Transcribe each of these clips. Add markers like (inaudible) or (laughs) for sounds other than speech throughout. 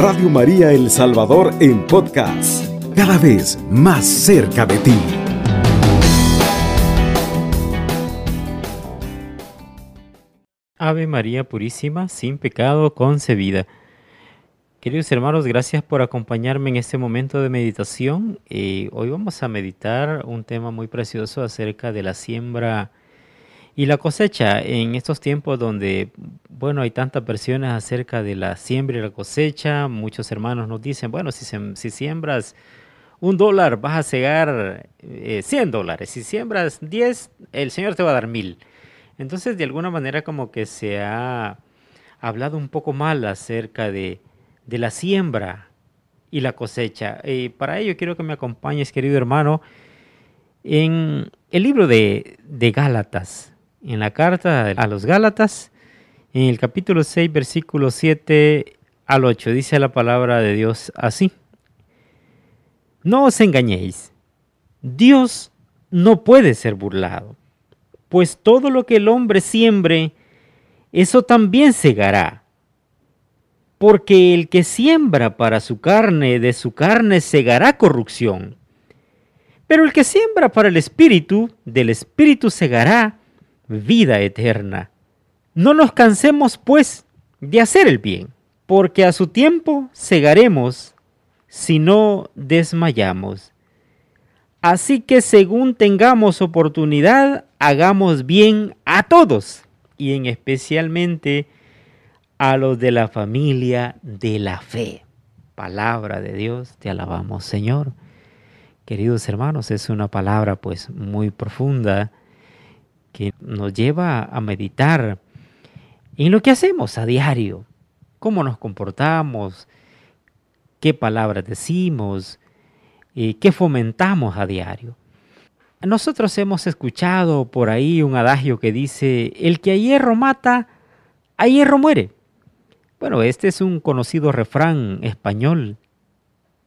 Radio María El Salvador en podcast, cada vez más cerca de ti. Ave María Purísima, sin pecado concebida. Queridos hermanos, gracias por acompañarme en este momento de meditación. Eh, hoy vamos a meditar un tema muy precioso acerca de la siembra y la cosecha en estos tiempos donde, bueno, hay tantas versiones acerca de la siembra y la cosecha, muchos hermanos nos dicen, bueno, si, si siembras un dólar vas a cegar 100 eh, dólares, si siembras 10, el Señor te va a dar mil. Entonces, de alguna manera como que se ha hablado un poco mal acerca de, de la siembra y la cosecha. Y para ello quiero que me acompañes, querido hermano, en el libro de, de Gálatas en la carta a los Gálatas, en el capítulo 6, versículo 7 al 8, dice la palabra de Dios así. No os engañéis, Dios no puede ser burlado, pues todo lo que el hombre siembre, eso también segará. Porque el que siembra para su carne, de su carne segará corrupción. Pero el que siembra para el espíritu, del espíritu segará vida eterna. No nos cansemos, pues, de hacer el bien, porque a su tiempo segaremos si no desmayamos. Así que según tengamos oportunidad, hagamos bien a todos, y en especialmente a los de la familia de la fe. Palabra de Dios, te alabamos Señor. Queridos hermanos, es una palabra pues muy profunda que nos lleva a meditar en lo que hacemos a diario, cómo nos comportamos, qué palabras decimos, y qué fomentamos a diario. Nosotros hemos escuchado por ahí un adagio que dice, el que a hierro mata, a hierro muere. Bueno, este es un conocido refrán español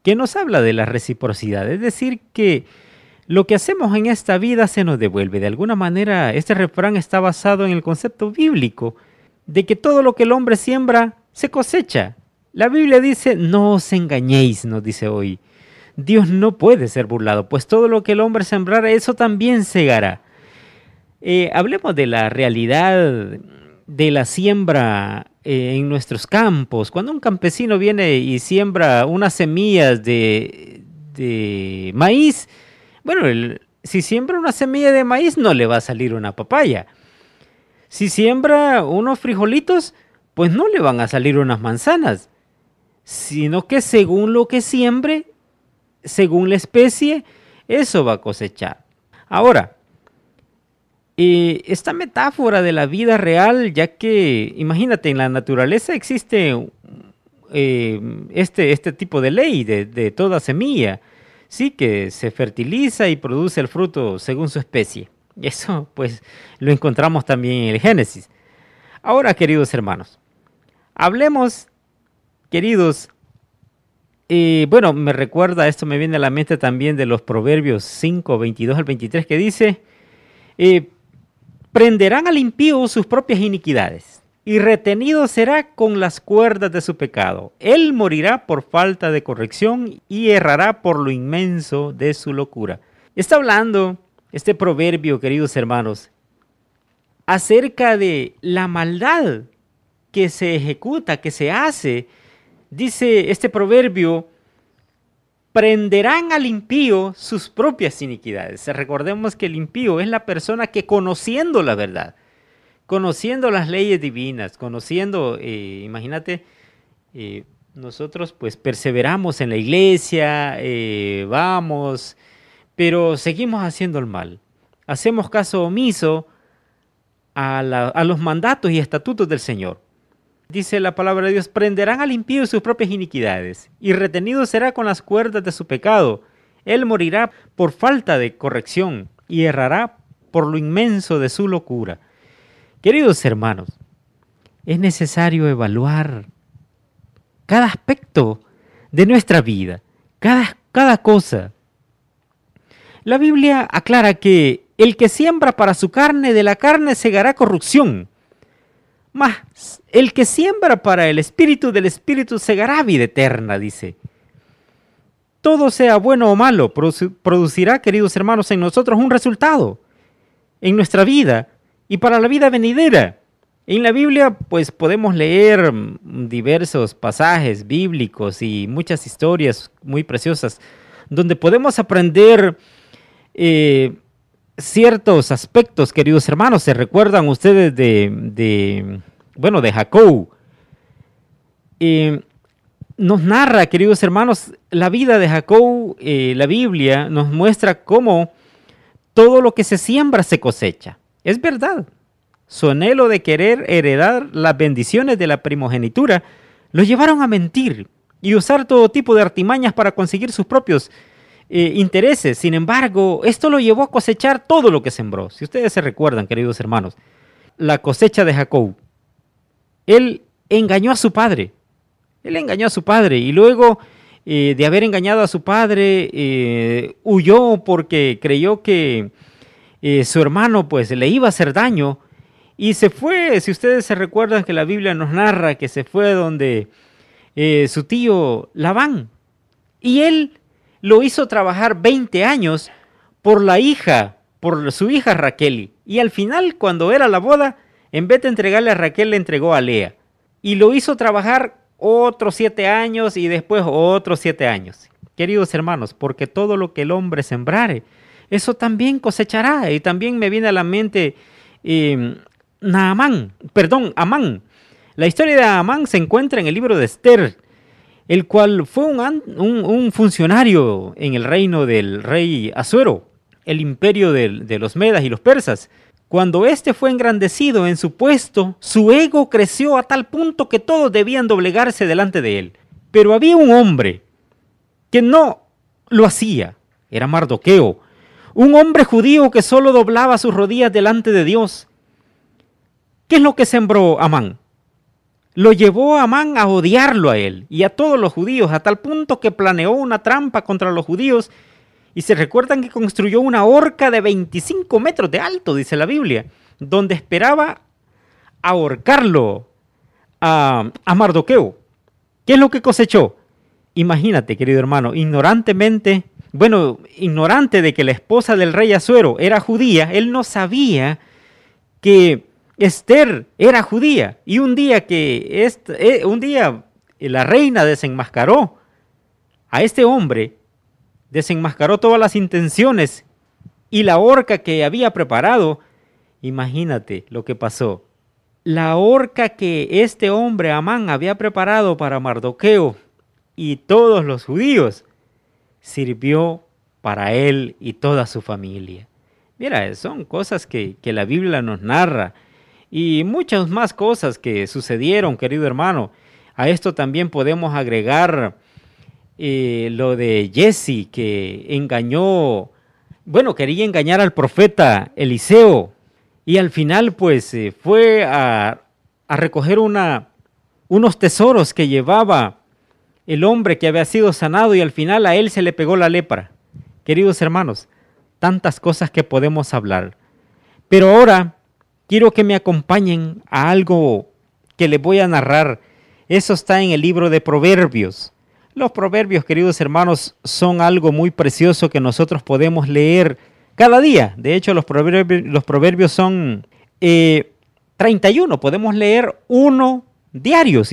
que nos habla de la reciprocidad, es decir, que lo que hacemos en esta vida se nos devuelve. De alguna manera, este refrán está basado en el concepto bíblico de que todo lo que el hombre siembra se cosecha. La Biblia dice, no os engañéis, nos dice hoy. Dios no puede ser burlado, pues todo lo que el hombre sembrara, eso también segará. Eh, hablemos de la realidad de la siembra eh, en nuestros campos. Cuando un campesino viene y siembra unas semillas de, de maíz, bueno, si siembra una semilla de maíz no le va a salir una papaya. Si siembra unos frijolitos, pues no le van a salir unas manzanas, sino que según lo que siembre, según la especie, eso va a cosechar. Ahora, esta metáfora de la vida real, ya que imagínate, en la naturaleza existe eh, este, este tipo de ley de, de toda semilla sí que se fertiliza y produce el fruto según su especie. Eso pues lo encontramos también en el Génesis. Ahora, queridos hermanos, hablemos, queridos, eh, bueno, me recuerda, esto me viene a la mente también de los Proverbios 5, 22 al 23, que dice, eh, prenderán al impío sus propias iniquidades y retenido será con las cuerdas de su pecado. Él morirá por falta de corrección y errará por lo inmenso de su locura. Está hablando este proverbio, queridos hermanos, acerca de la maldad que se ejecuta, que se hace. Dice este proverbio, prenderán al impío sus propias iniquidades. Recordemos que el impío es la persona que conociendo la verdad, conociendo las leyes divinas, conociendo, eh, imagínate, eh, nosotros pues perseveramos en la iglesia, eh, vamos, pero seguimos haciendo el mal. Hacemos caso omiso a, a, los mandatos y estatutos del Señor. Dice la palabra de Dios, prenderán al impío sus propias iniquidades, y retenido será con las cuerdas de su pecado. Él morirá por falta de corrección, y errará por lo inmenso de su locura. Queridos hermanos, es necesario evaluar cada aspecto de nuestra vida, cada, cada cosa. La Biblia aclara que el que siembra para su carne, de la carne segará corrupción, Mas el que siembra para el espíritu del espíritu segará vida eterna, dice. Todo sea bueno o malo, producirá, queridos hermanos, en nosotros un resultado, en nuestra vida y para la vida venidera. En la Biblia, pues podemos leer mm, diversos pasajes bíblicos y muchas historias muy preciosas, donde podemos aprender eh, ciertos aspectos, queridos hermanos. ¿Se recuerdan ustedes de, bueno, de Jacob? Eh, nos narra, queridos hermanos, la vida de Jacob, eh, la Biblia nos muestra cómo todo lo que se siembra se cosecha. Es verdad. Su anhelo de querer heredar las bendiciones de la primogenitura lo llevaron a mentir y usar todo tipo de artimañas para conseguir sus propios eh, intereses. Sin embargo, esto lo llevó a cosechar todo lo que sembró. Si ustedes se recuerdan, queridos hermanos, la cosecha de Jacob. Él engañó a su padre. Él engañó a su padre y luego eh, de haber engañado a su padre, eh, huyó porque creyó que su hermano pues le iba a hacer daño y se fue, si ustedes se recuerdan que la Biblia nos narra que se fue donde su tío Labán. Y él lo hizo trabajar 20 años por la hija, por su hija Raquel. Y al final, cuando era la boda, en vez de entregarle a Raquel, le entregó a Lea. Y lo hizo trabajar otros siete años y después otros siete años. Queridos hermanos, porque todo lo que el hombre sembrare, eso también cosechará. Y también me viene a la mente eh, Naamán, perdón, Amán. La historia de Amán se encuentra en el libro de Esther el cual fue un, funcionario en el reino del rey Azuero, el imperio de, los medas y los persas. Cuando éste fue engrandecido en su puesto, su ego creció a tal punto que todos debían doblegarse delante de él. Pero había un hombre que no lo hacía, era Mardoqueo, un hombre judío que solo doblaba sus rodillas delante de Dios. ¿Qué es lo que sembró Amán? lo llevó a Amán a odiarlo a él y a todos los judíos, a tal punto que planeó una trampa contra los judíos y se recuerdan que construyó una horca de 25 metros de alto, dice la Biblia, donde esperaba ahorcarlo a, a Mardoqueo. ¿Qué es lo que cosechó? Imagínate, querido hermano, ignorantemente, bueno, ignorante de que la esposa del rey Azuero era judía, él no sabía que Esther era judía y un día que eh, un día la reina desenmascaró a este hombre, desenmascaró todas las intenciones y la horca que había preparado. Imagínate lo que pasó. La horca que este hombre Amán había preparado para Mardoqueo y todos los judíos sirvió para él y toda su familia. Mira, son cosas que, que la Biblia nos narra y muchas más cosas que sucedieron, querido hermano. A esto también podemos agregar eh, lo de Jesse que engañó, bueno, quería engañar al profeta Eliseo y al final pues eh, fue a, a recoger unos tesoros que llevaba el hombre que había sido sanado y al final a él se le pegó la lepra. Queridos hermanos, tantas cosas que podemos hablar. Pero ahora quiero que me acompañen a algo que les voy a narrar. Eso está en el libro de Proverbios. Los proverbios, queridos hermanos, son algo muy precioso que nosotros podemos leer cada día. De hecho, los proverbios, los proverbios son 31. Eh, podemos leer uno diario.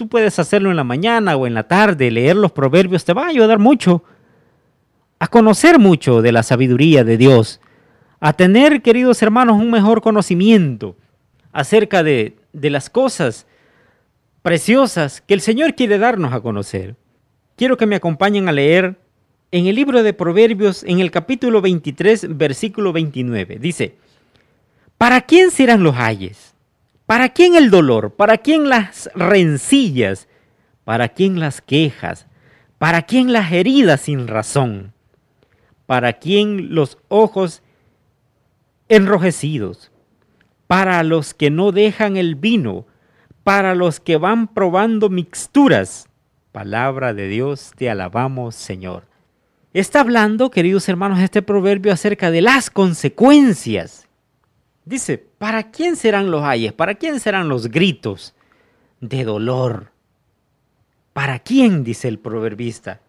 Tú puedes hacerlo en la mañana o en la tarde, leer los proverbios te va a ayudar mucho a conocer mucho de la sabiduría de Dios a tener, queridos hermanos, un mejor conocimiento acerca de, las cosas preciosas que el Señor quiere darnos a conocer. Quiero que me acompañen a leer en el libro de Proverbios, en el capítulo 23, versículo 29. Dice, ¿para quién serán los ayes? ¿Para quién el dolor? ¿Para quién las rencillas? ¿Para quién las quejas? ¿Para quién las heridas sin razón? ¿Para quién los ojos enrojecidos, para los que no dejan el vino, para los que van probando mixturas. Palabra de Dios, te alabamos, Señor. Está hablando, queridos hermanos, este proverbio acerca de las consecuencias. Dice, ¿Para quién serán los ayes? ¿Para quién serán los gritos de dolor? ¿Para quién? dice el proverbista.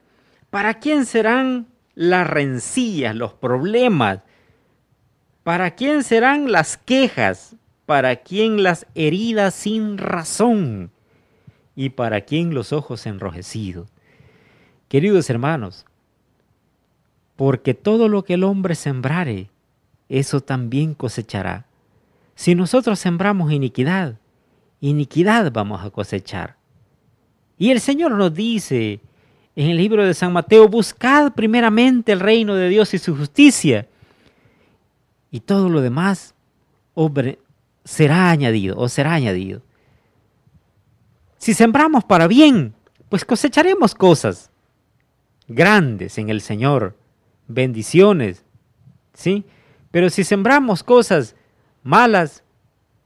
¿Para quién serán las rencillas, los problemas? ¿Para quién serán las quejas? ¿Para quién las heridas sin razón? ¿Y para quién los ojos enrojecidos? Queridos hermanos, porque todo lo que el hombre sembrare, eso también cosechará. Si nosotros sembramos iniquidad, iniquidad vamos a cosechar. Y el Señor nos dice en el libro de San Mateo, buscad primeramente el reino de Dios y su justicia, y todo lo demás será añadido o será añadido. Si sembramos para bien, pues cosecharemos cosas grandes en el Señor, bendiciones, ¿sí? Pero si sembramos cosas malas,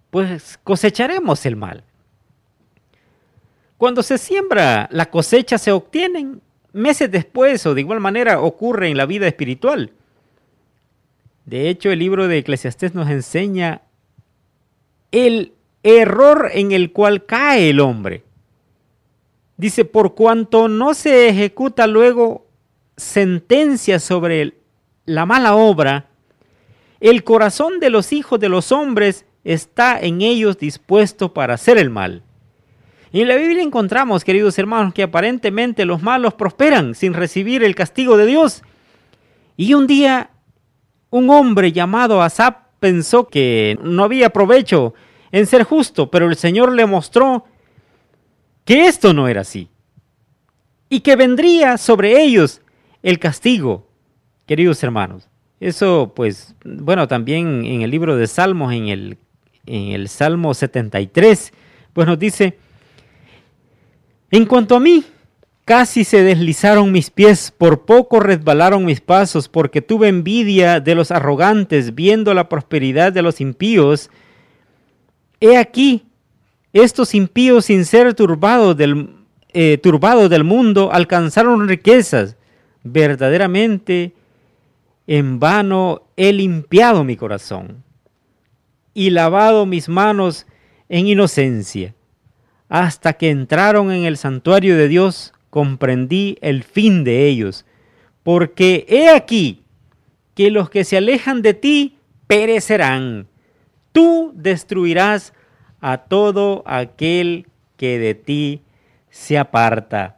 pues cosecharemos el mal. Cuando se siembra, la cosecha se obtienen meses después o de igual manera ocurre en la vida espiritual. De hecho, el libro de Eclesiastés nos enseña el error en el cual cae el hombre. Dice, por cuanto no se ejecuta luego sentencia sobre la mala obra, el corazón de los hijos de los hombres está en ellos dispuesto para hacer el mal. Y en la Biblia encontramos, queridos hermanos, que aparentemente los malos prosperan sin recibir el castigo de Dios. Y un día un hombre llamado Asap pensó que no había provecho en ser justo, pero el Señor le mostró que esto no era así y que vendría sobre ellos el castigo, queridos hermanos. Eso, pues, bueno, también en el libro de Salmos, en el, en el Salmo 73, pues nos dice, en cuanto a mí, casi se deslizaron mis pies, por poco resbalaron mis pasos, porque tuve envidia de los arrogantes, viendo la prosperidad de los impíos. He aquí, estos impíos sin ser turbados del, eh, turbados del mundo alcanzaron riquezas verdaderamente en vano he limpiado mi corazón y lavado mis manos en inocencia. Hasta que entraron en el santuario de Dios, comprendí el fin de ellos. Porque he aquí que los que se alejan de ti perecerán. Tú destruirás a todo aquel que de ti se aparta.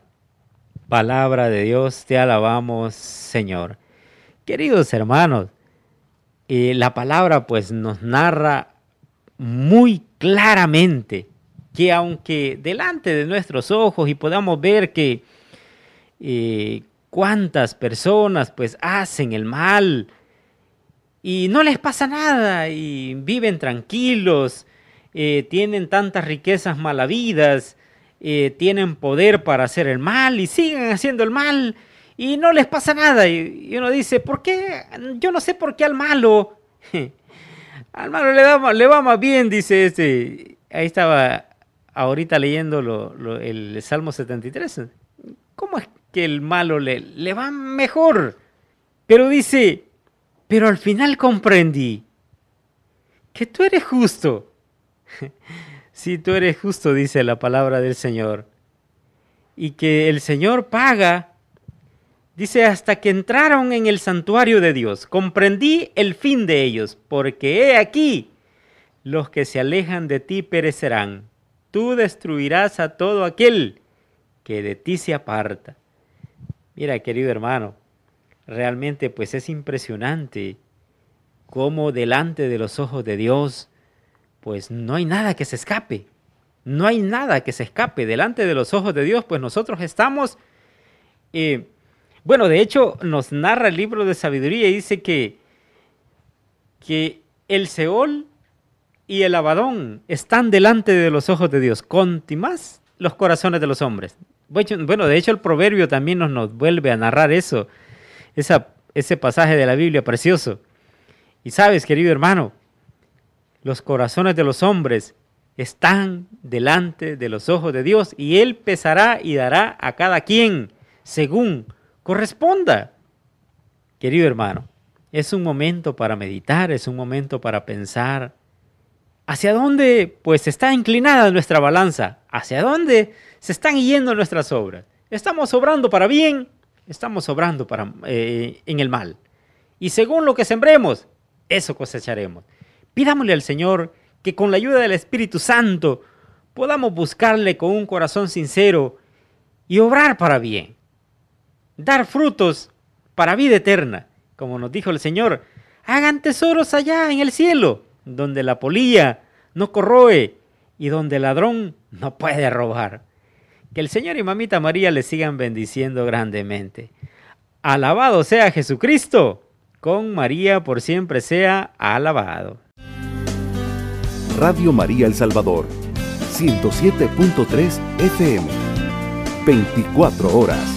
Palabra de Dios, te alabamos, Señor. Queridos hermanos, eh, la palabra pues nos narra muy claramente que aunque delante de nuestros ojos y podamos ver que eh, cuántas personas pues hacen el mal y no les pasa nada y viven tranquilos, eh, tienen tantas riquezas malavidas, eh, tienen poder para hacer el mal y siguen haciendo el mal y no les pasa nada. Y, uno dice, ¿por qué? Yo no sé por qué al malo. (laughs) al malo le, da, le va más bien, dice este. Ahí estaba ahorita leyendo el Salmo 73. ¿Cómo es que el malo le, le va mejor? Pero dice, pero al final comprendí que tú eres justo. (laughs) si tú eres justo, dice la palabra del Señor, y que el Señor paga, dice, hasta que entraron en el santuario de Dios, comprendí el fin de ellos, porque he aquí, los que se alejan de ti perecerán, tú destruirás a todo aquel que de ti se aparta. Mira, querido hermano, realmente pues es impresionante cómo delante de los ojos de Dios, pues no hay nada que se escape. No hay nada que se escape delante de los ojos de Dios, pues nosotros estamos... Eh, bueno, de hecho nos narra el libro de sabiduría y dice que, que el Seol y el Abadón están delante de los ojos de Dios, más los corazones de los hombres. Bueno, de hecho el proverbio también nos, nos vuelve a narrar eso, ese pasaje de la Biblia precioso. Y sabes, querido hermano, los corazones de los hombres están delante de los ojos de Dios y Él pesará y dará a cada quien según corresponda. Querido hermano, es un momento para meditar, es un momento para pensar ¿Hacia dónde pues está inclinada nuestra balanza? ¿Hacia dónde se están yendo nuestras obras? ¿Estamos obrando para bien? Estamos obrando para, eh, en el mal. Y según lo que sembremos, eso cosecharemos. Pidámosle al Señor que con la ayuda del Espíritu Santo podamos buscarle con un corazón sincero y obrar para bien. Dar frutos para vida eterna. Como nos dijo el Señor, hagan tesoros allá en el cielo, donde la polilla no corroe y donde el ladrón no puede robar. Que el Señor y Mamita María le sigan bendiciendo grandemente. Alabado sea Jesucristo, con María por siempre sea alabado. Radio María El Salvador, 107.3 FM, 24 horas.